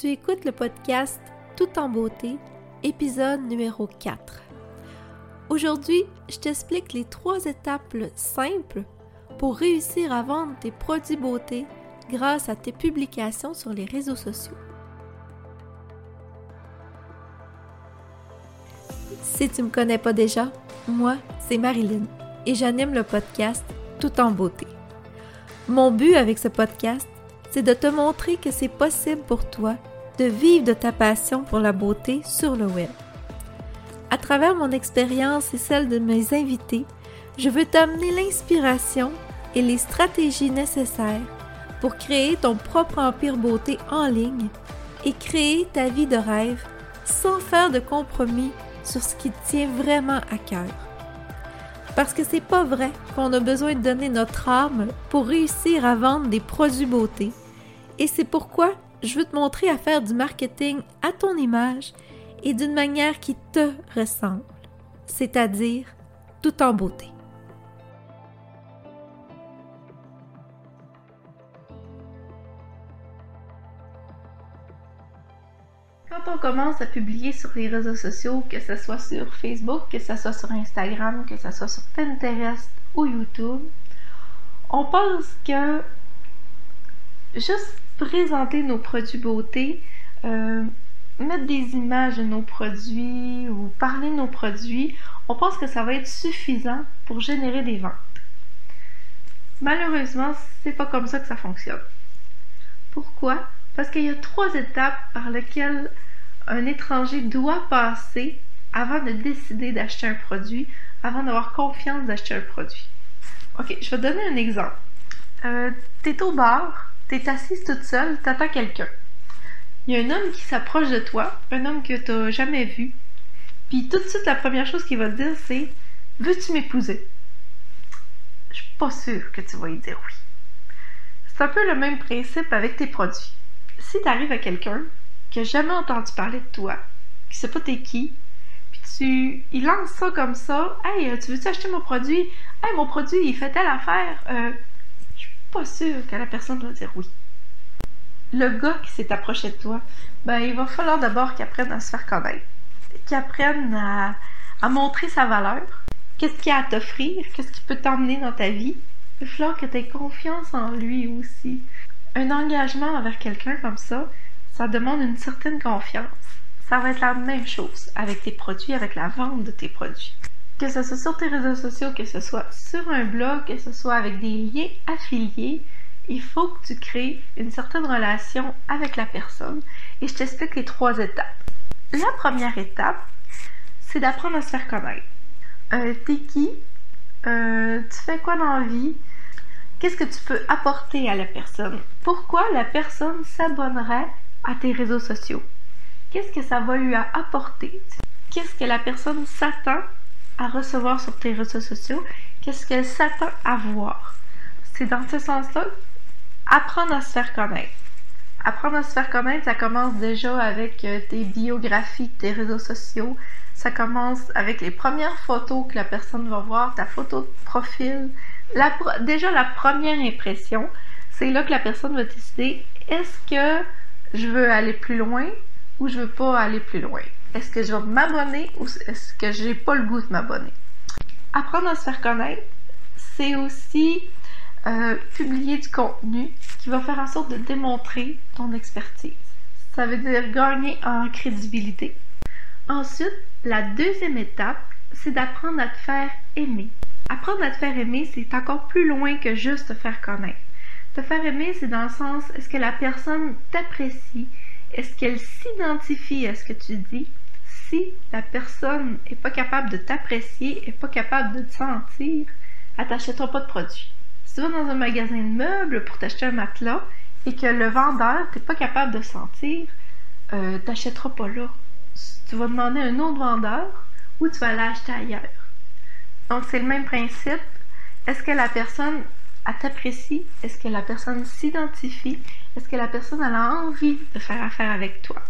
Tu écoutes le podcast Tout en beauté, épisode numéro 4. Aujourd'hui, je t'explique les trois étapes simples pour réussir à vendre tes produits beauté grâce à tes publications sur les réseaux sociaux. Si tu me connais pas déjà, moi, c'est Marilyn et j'anime le podcast Tout en beauté. Mon but avec ce podcast, c'est de te montrer que c'est possible pour toi de vivre de ta passion pour la beauté sur le web. À travers mon expérience et celle de mes invités, je veux t'amener l'inspiration et les stratégies nécessaires pour créer ton propre empire beauté en ligne et créer ta vie de rêve sans faire de compromis sur ce qui tient vraiment à cœur. Parce que c'est pas vrai qu'on a besoin de donner notre âme pour réussir à vendre des produits beauté. Et c'est pourquoi je veux te montrer à faire du marketing à ton image et d'une manière qui te ressemble, c'est-à-dire tout en beauté. Quand on commence à publier sur les réseaux sociaux, que ce soit sur Facebook, que ce soit sur Instagram, que ce soit sur Pinterest ou YouTube, on pense que juste présenter nos produits beauté, euh, mettre des images de nos produits ou parler de nos produits, on pense que ça va être suffisant pour générer des ventes. Malheureusement, c'est pas comme ça que ça fonctionne. Pourquoi? Parce qu'il y a trois étapes par lesquelles un étranger doit passer avant de décider d'acheter un produit, avant d'avoir confiance d'acheter un produit. Ok, je vais donner un exemple. Euh, tu es au bar, tu es assise toute seule, tu attends quelqu'un. Il y a un homme qui s'approche de toi, un homme que tu n'as jamais vu. Puis tout de suite, la première chose qu'il va te dire, c'est Veux-tu m'épouser Je suis pas sûre que tu vas y dire oui. C'est un peu le même principe avec tes produits. Si tu arrives à quelqu'un qui n'a jamais entendu parler de toi, qui sait pas t'es qui, puis tu, il lance ça comme ça, Hey, tu veux-tu acheter mon produit Hey, mon produit, il fait telle affaire. Euh, pas sûre que la personne va dire oui. Le gars qui s'est approché de toi, ben, il va falloir d'abord qu'il apprenne à se faire connaître, qu'il apprenne à, à montrer sa valeur, qu'est-ce qu'il a à t'offrir, qu'est-ce qu'il peut t'emmener dans ta vie? Il va falloir que tu aies confiance en lui aussi. Un engagement envers quelqu'un comme ça, ça demande une certaine confiance. Ça va être la même chose avec tes produits, avec la vente de tes produits. Que ce soit sur tes réseaux sociaux, que ce soit sur un blog, que ce soit avec des liens affiliés, il faut que tu crées une certaine relation avec la personne. Et je t'explique les trois étapes. La première étape, c'est d'apprendre à se faire connaître. Euh, T'es qui? Euh, tu fais quoi dans la vie? Qu'est-ce que tu peux apporter à la personne? Pourquoi la personne s'abonnerait à tes réseaux sociaux? Qu'est-ce que ça va lui apporter? Qu'est-ce que la personne s'attend à recevoir sur tes réseaux sociaux? Qu'est-ce qu'elle s'attend à voir? C'est dans ce sens-là, apprendre à se faire connaître. Apprendre à se faire connaître, ça commence déjà avec euh, tes biographies, tes réseaux sociaux. Ça commence avec les premières photos que la personne va voir, ta photo de profil. Déjà, la première impression, c'est là que la personne va décider est-ce que je veux aller plus loin ou je veux pas aller plus loin? Est-ce que je vais m'abonner ou est-ce que j'ai pas le goût de m'abonner? Apprendre à se faire connaître, c'est aussi euh, publier du contenu qui va faire en sorte de démontrer ton expertise. Ça veut dire gagner en crédibilité. Ensuite, la deuxième étape, c'est d'apprendre à te faire aimer. Apprendre à te faire aimer, c'est encore plus loin que juste te faire connaître. Te faire aimer, c'est dans le sens, est-ce que la personne t'apprécie? Est-ce qu'elle s'identifie à ce que tu dis? Si la personne n'est pas capable de t'apprécier, n'est pas capable de te sentir, elle t'achètera pas de produit. Si tu vas dans un magasin de meubles pour t'acheter un matelas et que le vendeur n'est pas capable de sentir, euh, t'achèteras pas là. Tu vas demander à un autre vendeur ou tu vas l'acheter ailleurs. Donc c'est le même principe. Est-ce que la personne t'apprécie? Est-ce que la personne s'identifie? Est-ce que la personne a envie de faire affaire avec toi?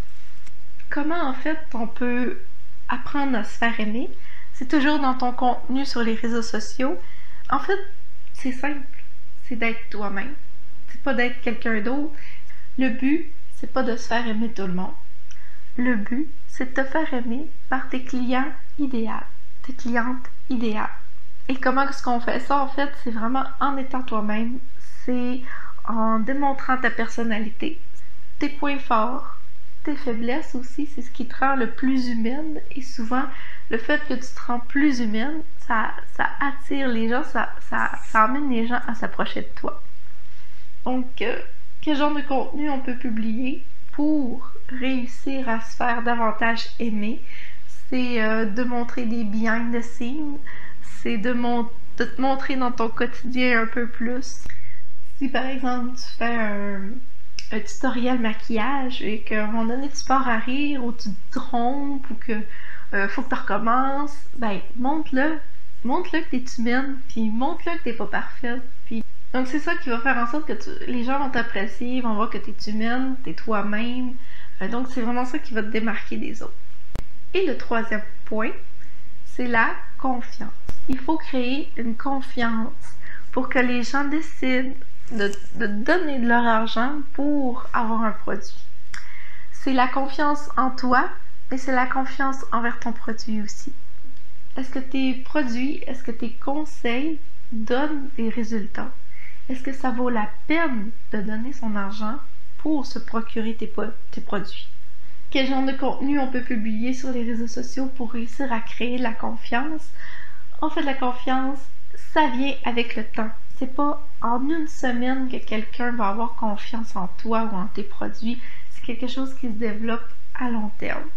Comment en fait on peut apprendre à se faire aimer? C'est toujours dans ton contenu sur les réseaux sociaux. En fait, c'est simple. C'est d'être toi-même. C'est pas d'être quelqu'un d'autre. Le but, c'est pas de se faire aimer tout le monde. Le but, c'est de te faire aimer par tes clients idéaux, tes clientes idéales. Et comment est-ce qu'on fait ça en fait? C'est vraiment en étant toi-même, c'est en démontrant ta personnalité, tes points forts, tes faiblesses aussi, c'est ce qui te rend le plus humaine. Et souvent, le fait que tu te rends plus humaine, ça, ça attire les gens, ça, ça, ça amène les gens à s'approcher de toi. Donc, euh, quel genre de contenu on peut publier pour réussir à se faire davantage aimer? C'est euh, de montrer des behind the scenes, c'est de, de te montrer dans ton quotidien un peu plus. Si par exemple tu fais un, un tutoriel maquillage et qu'à un moment donné tu pars à rire ou tu te trompes ou que euh, faut que tu recommences, ben montre-le. Montre-le que t'es humaine, puis montre-le que t'es pas parfaite. Puis... Donc c'est ça qui va faire en sorte que les gens vont t'apprécier, vont voir que t'es humaine, t'es toi-même. Euh, donc c'est vraiment ça qui va te démarquer des autres. Et le troisième point, c'est la confiance. Il faut créer une confiance pour que les gens décident de, donner de leur argent pour avoir un produit. C'est la confiance en toi, mais c'est la confiance envers ton produit aussi. Est-ce que tes produits, est-ce que tes conseils donnent des résultats? Est-ce que ça vaut la peine de donner son argent pour se procurer tes, tes produits? Quel genre de contenu on peut publier sur les réseaux sociaux pour réussir à créer de la confiance? En fait, la confiance, ça vient avec le temps c'est pas en une semaine que quelqu'un va avoir confiance en toi ou en tes produits. C'est quelque chose qui se développe à long terme.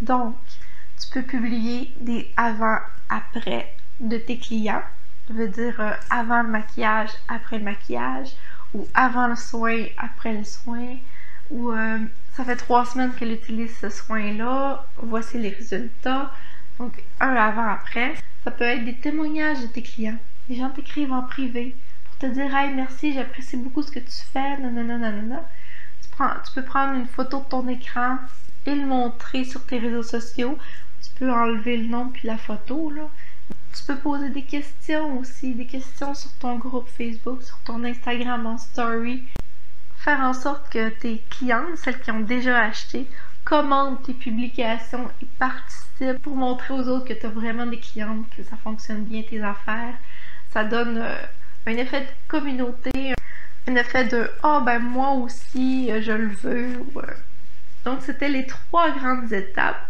Donc, tu peux publier des avant-après de tes clients. Ça veut dire euh, avant le maquillage, après le maquillage, ou avant le soin, après le soin, ou euh, ça fait trois semaines qu'elle utilise ce soin-là, voici les résultats. Donc, un avant-après. Ça peut être des témoignages de tes clients. Les gens t'écrivent en privé pour te dire Hey, merci, j'apprécie beaucoup ce que tu fais. Nanana, Tu, prends, tu peux prendre une photo de ton écran et le montrer sur tes réseaux sociaux. Tu peux enlever le nom puis la photo. Tu peux poser des questions aussi, des questions sur ton groupe Facebook, sur ton Instagram en story. Faire en sorte que tes clientes, celles qui ont déjà acheté, commentent tes publications et participent pour montrer aux autres que tu as vraiment des clientes, que ça fonctionne bien tes affaires ça donne euh, un effet de communauté, un effet de ah ben moi aussi euh, je le veux. Euh. Donc c'était les trois grandes étapes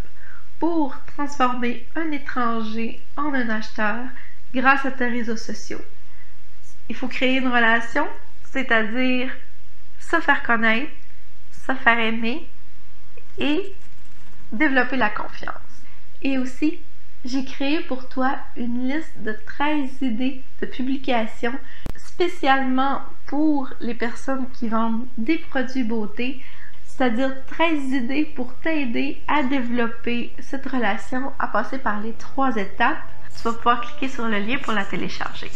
pour transformer un étranger en un acheteur grâce à tes réseaux sociaux. Il faut créer une relation, c'est-à-dire se faire connaître, se faire aimer et développer la confiance. Et aussi j'ai créé pour toi une liste de 13 idées de publication spécialement pour les personnes qui vendent des produits beauté, c'est-à-dire 13 idées pour t'aider à développer cette relation, à passer par les trois étapes. Tu vas pouvoir cliquer sur le lien pour la télécharger.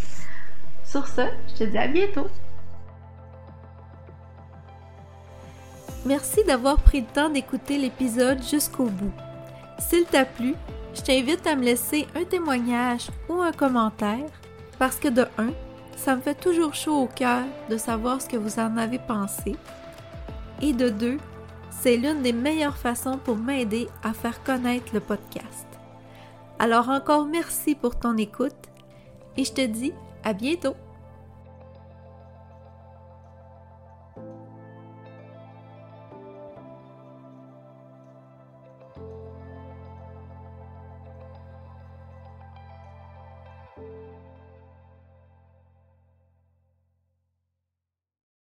Sur ce, je te dis à bientôt. Merci d'avoir pris le temps d'écouter l'épisode jusqu'au bout. S'il t'a plu, je t'invite à me laisser un témoignage ou un commentaire parce que de un, ça me fait toujours chaud au cœur de savoir ce que vous en avez pensé. Et de deux, c'est l'une des meilleures façons pour m'aider à faire connaître le podcast. Alors encore merci pour ton écoute et je te dis à bientôt.